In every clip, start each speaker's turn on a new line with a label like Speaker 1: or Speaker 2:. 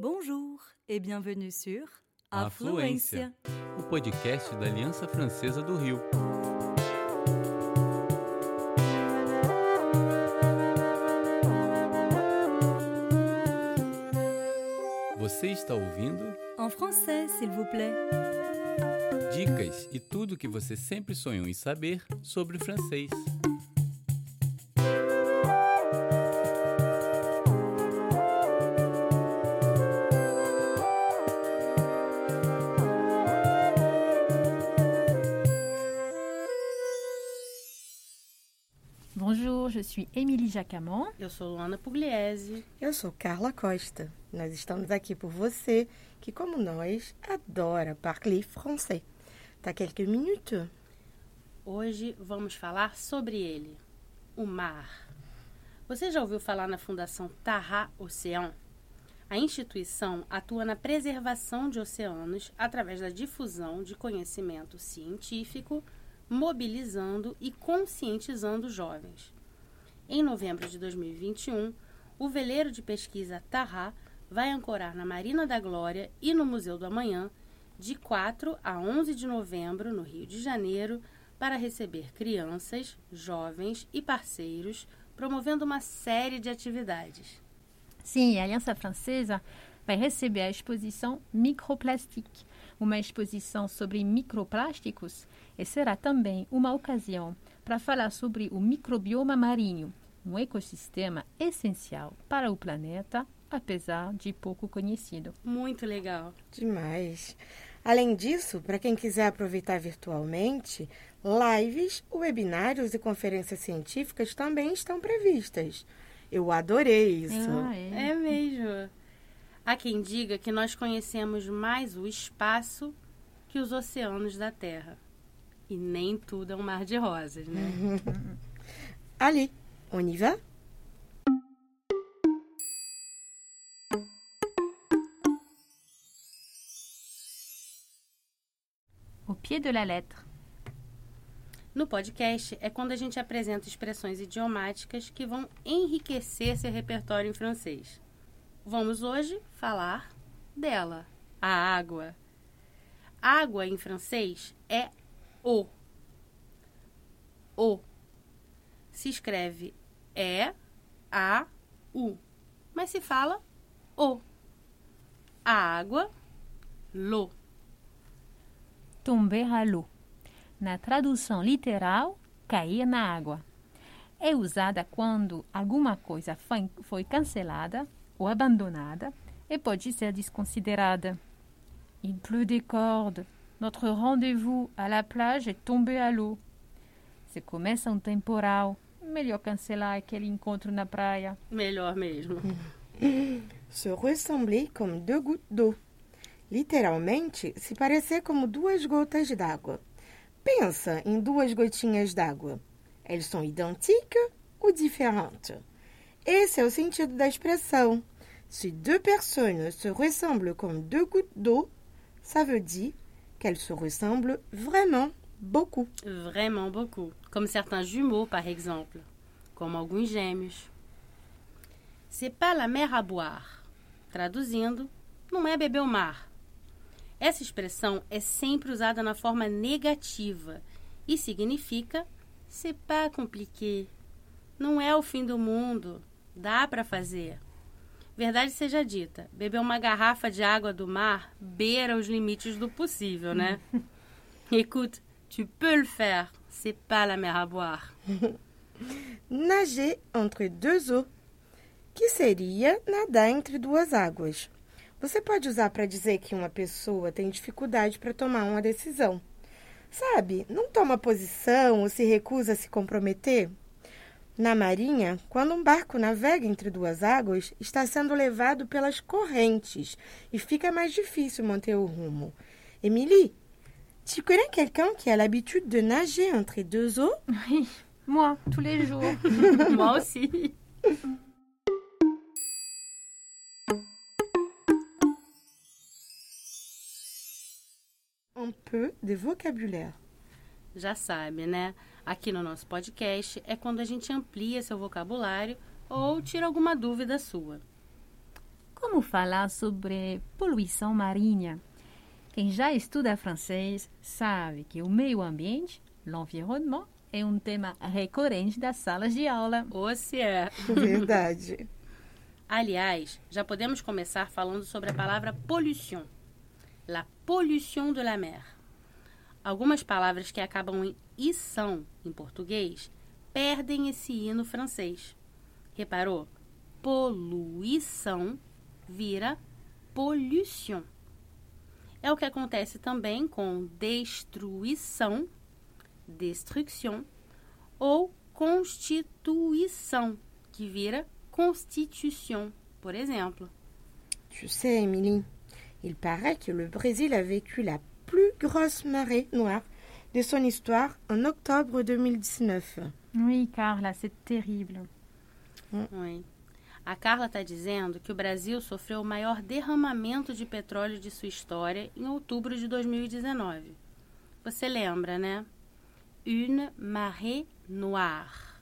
Speaker 1: Bonjour et bienvenue sur
Speaker 2: Afluência, o podcast da Aliança Francesa do Rio. Você está ouvindo
Speaker 1: En français, s'il vous plaît.
Speaker 2: dicas e tudo que você sempre sonhou em saber sobre francês.
Speaker 3: Bonjour, je suis Émilie Jacamon.
Speaker 4: Eu sou Luana Pugliese.
Speaker 5: Eu sou Carla Costa. Nós estamos aqui por você, que como nós, adora parler français. Tá quelques minutes?
Speaker 4: Hoje vamos falar sobre ele, o mar. Você já ouviu falar na Fundação Tarra Ocean? A instituição atua na preservação de oceanos através da difusão de conhecimento científico, mobilizando e conscientizando jovens. Em novembro de 2021, o veleiro de pesquisa Tarra vai ancorar na Marina da Glória e no Museu do Amanhã de 4 a 11 de novembro, no Rio de Janeiro, para receber crianças, jovens e parceiros, promovendo uma série de atividades.
Speaker 3: Sim, a Aliança Francesa vai receber a exposição Microplastic, uma exposição sobre microplásticos, e será também uma ocasião para falar sobre o microbioma marinho, um ecossistema essencial para o planeta, apesar de pouco conhecido.
Speaker 4: Muito legal.
Speaker 5: Demais. Além disso, para quem quiser aproveitar virtualmente, lives, webinários e conferências científicas também estão previstas. Eu adorei isso.
Speaker 3: Ah, é.
Speaker 4: É mesmo. Há quem diga que nós conhecemos mais o espaço que os oceanos da Terra. E nem tudo é um mar de rosas, né?
Speaker 5: Allez, on y va?
Speaker 3: Au pied de la lettre.
Speaker 4: No podcast é quando a gente apresenta expressões idiomáticas que vão enriquecer seu repertório em francês. Vamos hoje falar dela, a água. Água em francês é o. O. Se escreve E, A, U, mas se fala o. A água, l'eau.
Speaker 3: Tomber à l'eau. Na tradução literal, cair na água. É usada quando alguma coisa foi, foi cancelada ou abandonada e pode ser desconsiderada. Il pleut des cordes. Notre rendez-vous à la plage est tombé à l'eau. Se começa um temporal, melhor cancelar aquele encontro na praia.
Speaker 4: Melhor mesmo.
Speaker 5: Se ressembler comme deux gouttes d'eau. Literalmente, se parecer como duas gotas d'água. Pensa em duas gotinhas d'água. Elles sont identiques ou différentes? Esse é o sentido da expressão. Se deux personnes se ressemblent comme deux gouttes d'eau, ça veut dire qu'elles se ressemblent vraiment beaucoup.
Speaker 4: Vraiment beaucoup. Comme certains jumeaux, par exemple. Como alguns gêmeos. C'est pas la mer à boire. Traduzindo, não é beber o mar. Essa expressão é sempre usada na forma negativa e significa c'est pas compliqué. Não é o fim do mundo. Dá para fazer. Verdade seja dita, beber uma garrafa de água do mar beira os limites do possível, né? Écoute, tu peux le faire. C'est pas la mer à boire.
Speaker 5: Nager entre deux eaux, que seria nadar entre duas águas. Você pode usar para dizer que uma pessoa tem dificuldade para tomar uma decisão. Sabe, não toma posição ou se recusa a se comprometer? Na marinha, quando um barco navega entre duas águas, está sendo levado pelas correntes e fica mais difícil manter o rumo. Émilie, tu connais quelqu'un qui a l'habitude de nager entre deux eaux?
Speaker 3: Oui, moi, tous les jours.
Speaker 4: Moi aussi.
Speaker 5: Un peu de vocabulaire.
Speaker 4: Já sabe, né? Aqui no nosso podcast é quando a gente amplia seu vocabulário ou tira alguma dúvida sua.
Speaker 3: como falar sobre poluição marinha? Quem já estuda francês sabe que o meio ambiente, l'environnement, é um tema recorrente das salas de aula.
Speaker 4: Ou se é.
Speaker 5: Verdade.
Speaker 4: Aliás, já podemos começar falando sobre a palavra pollution. La pollution de la mer. Algumas palavras que acabam em ição em português perdem esse i no francês. Reparou? Poluição vira pollution. É o que acontece também com destruição, destruction, ou constituição, que vira constitution, por exemplo.
Speaker 5: Tu sais, Émilie, il paraît que le Brésil a vécu la plus grosse marée noire de son histoire en octobre 2019.
Speaker 3: Oui, Carla, c'est terrible.
Speaker 4: Oui. A Carla está dizendo que o Brasil sofreu o maior derramamento de petróleo de sua história em outubro de 2019. Você lembra, né? Une marée noire.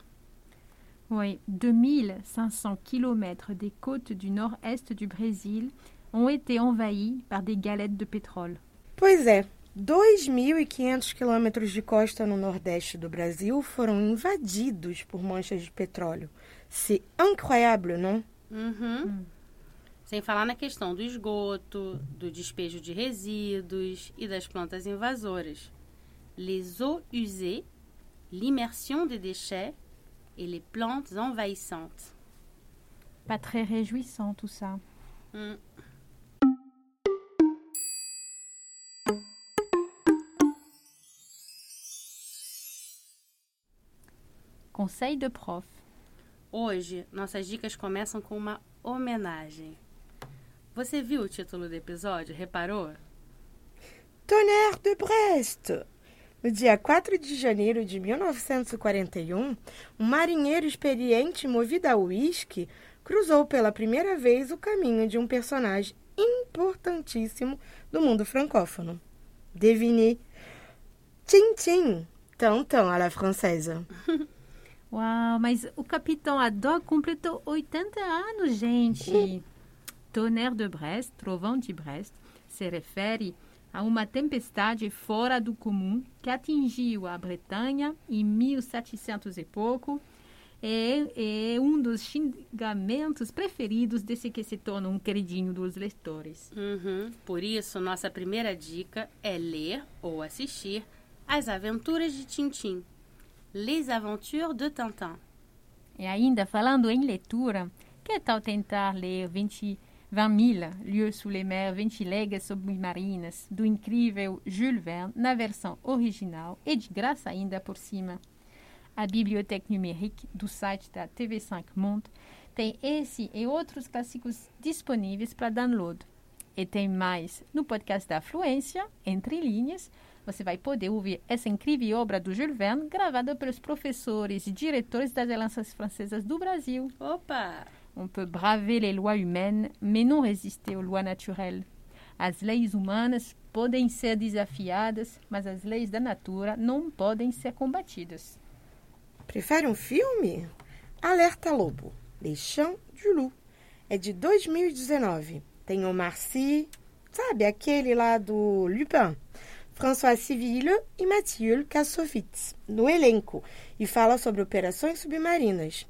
Speaker 3: Oui, 2500 kilomètres des côtes du nord-est du Brésil ont été envahis par des galettes de pétrole.
Speaker 5: Pois é, 2.500 quilômetros de costa no nordeste do Brasil foram invadidos por manchas de petróleo. C'est incroyable, não?
Speaker 4: Uhum. Sem falar na questão do esgoto, do despejo de resíduos e das plantas invasoras. Les eaux usées, l'immersion des déchets et les plantes envahissantes.
Speaker 3: Pas très réjouissant tout ça.
Speaker 4: Hum.
Speaker 3: Conseil de prof.
Speaker 4: Hoje, nossas dicas começam com uma homenagem. Você viu o título do episódio? Reparou?
Speaker 5: Tonnerre de Brest! No dia 4 de janeiro de 1941, um marinheiro experiente movido a uísque cruzou pela primeira vez o caminho de um personagem importantíssimo do mundo francófono. Devinez. Tintin, Tantan à la française.
Speaker 3: Uau, mas o Capitão Haddock completou 80 anos, gente. Tonnerre de Brest, trovão de Brest, se refere a uma tempestade fora do comum que atingiu a Bretanha em 1700 e pouco. É, é um dos xingamentos preferidos desse que se torna um queridinho dos leitores.
Speaker 4: Uhum. Por isso, nossa primeira dica é ler ou assistir As Aventuras de Tintim. Les Aventures de Tintin.
Speaker 3: E ainda falando em leitura, que tal tentar ler 20 20 000 lieues sous les mers, 20 léguas submarinas, do incrível Jules Verne, na versão original e de graça ainda por cima. A biblioteca numérique do site da TV5 Monde tem esse e outros clássicos disponíveis para download. E tem mais no podcast da Fluência, Entre Linhas. Você vai poder ouvir essa incrível obra do Jules Verne, gravada pelos professores e diretores das alianças francesas do Brasil.
Speaker 4: Opa!
Speaker 3: On peut braver les lois humaines, mais não résister aux lois naturelles. As leis humanas podem ser desafiadas, mas as leis da natura não podem ser combatidas.
Speaker 5: Prefere um filme? Alerta Lobo, Les Champs du Loup. É de 2019. Tem o Marcy, sabe, aquele lá do Lupin. François Civil e Mathieu Kassovitz, no elenco, e fala sobre operações submarinas.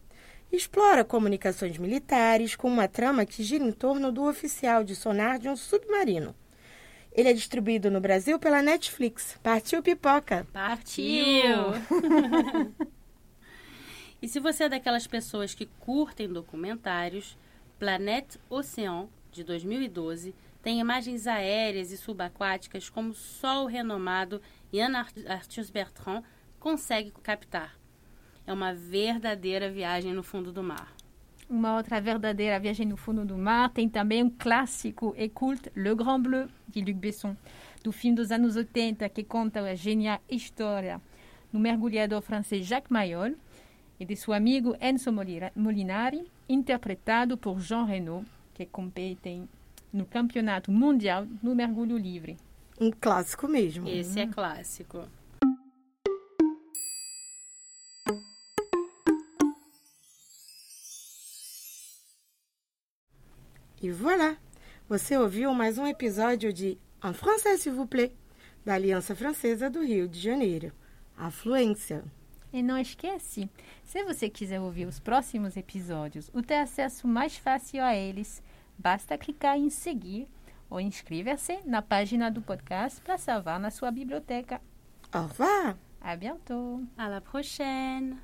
Speaker 5: Explora comunicações militares com uma trama que gira em torno do oficial de sonar de um submarino. Ele é distribuído no Brasil pela Netflix. Partiu pipoca!
Speaker 4: Partiu! e se você é daquelas pessoas que curtem documentários, Planète Océan, de 2012, tem imagens aéreas e subaquáticas como só o renomado Yann Arthus Bertrand consegue captar. É uma verdadeira viagem no fundo do mar.
Speaker 3: Uma outra verdadeira viagem no fundo do mar tem também um clássico e culte, Le Grand Bleu, de Luc Besson, do fim dos anos 80, que conta a genial história do mergulhador francês Jacques Mayol e de seu amigo Enzo Molinari, interpretado por Jean Reno, que compete no Campeonato Mundial no Mergulho Livre.
Speaker 5: Um clássico mesmo.
Speaker 4: Esse é clássico.
Speaker 5: E voilà! Você ouviu mais um episódio de En français, s'il vous plaît, da Aliança Francesa do Rio de Janeiro. A fluência.
Speaker 3: E não esquece, se você quiser ouvir os próximos episódios ou ter acesso mais fácil a eles, basta clicar em seguir ou inscrever-se na página do podcast para salvar na sua biblioteca.
Speaker 5: Au revoir!
Speaker 3: À bientôt!
Speaker 4: À la prochaine!